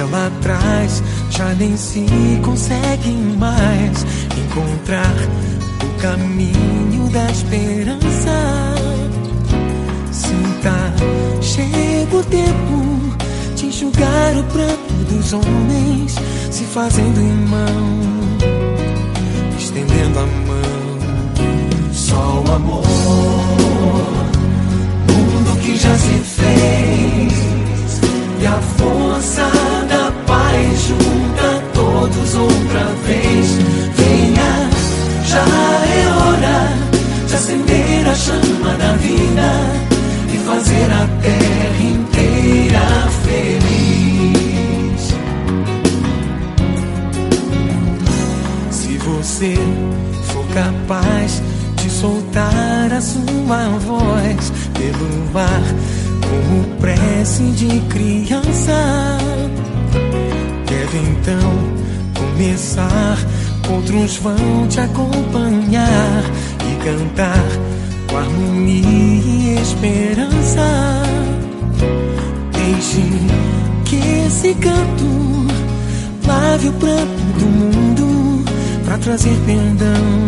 Ela traz, já nem se consegue mais encontrar o caminho da esperança. Sinta, chega o tempo de enxugar o pranto dos homens, se fazendo irmão, estendendo a mão. Só o amor, capaz de soltar a sua voz pelo ar como prece de criança, deve então começar. Outros vão te acompanhar e cantar com harmonia e esperança. Deixe que esse canto lave o pranto do mundo para trazer perdão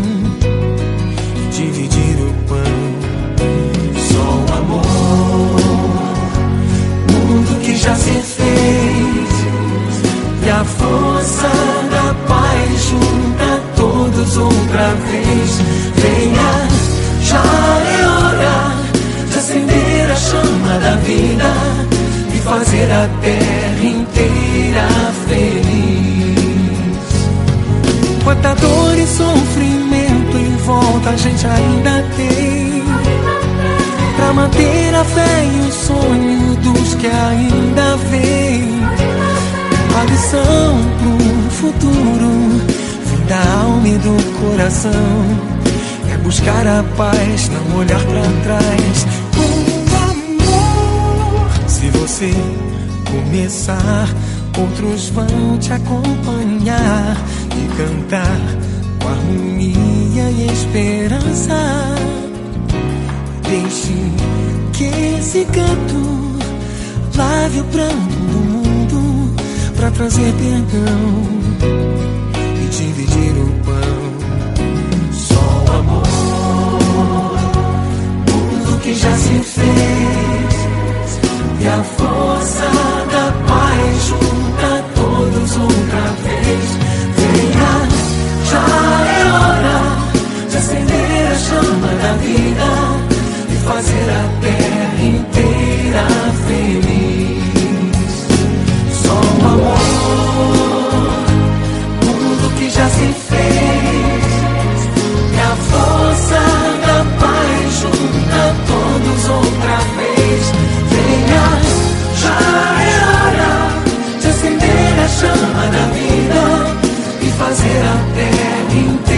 mundo que já se fez e a força da paz junta todos outra vez. Venha, já é hora de acender a chama da vida e fazer a terra inteira feliz. Quanta dor e sofrimento em volta a gente ainda tem. Manter a fé e o sonho dos que ainda vêm. A lição pro futuro vem da alma e do coração. É buscar a paz, não olhar pra trás. Com amor. Se você começar, outros vão te acompanhar e cantar com harmonia e esperança. Esse canto lave o pranto do mundo para trazer perdão e dividir o pão. Só o amor, mundo que já se fez e a força da paz junta todos outra vez. Terra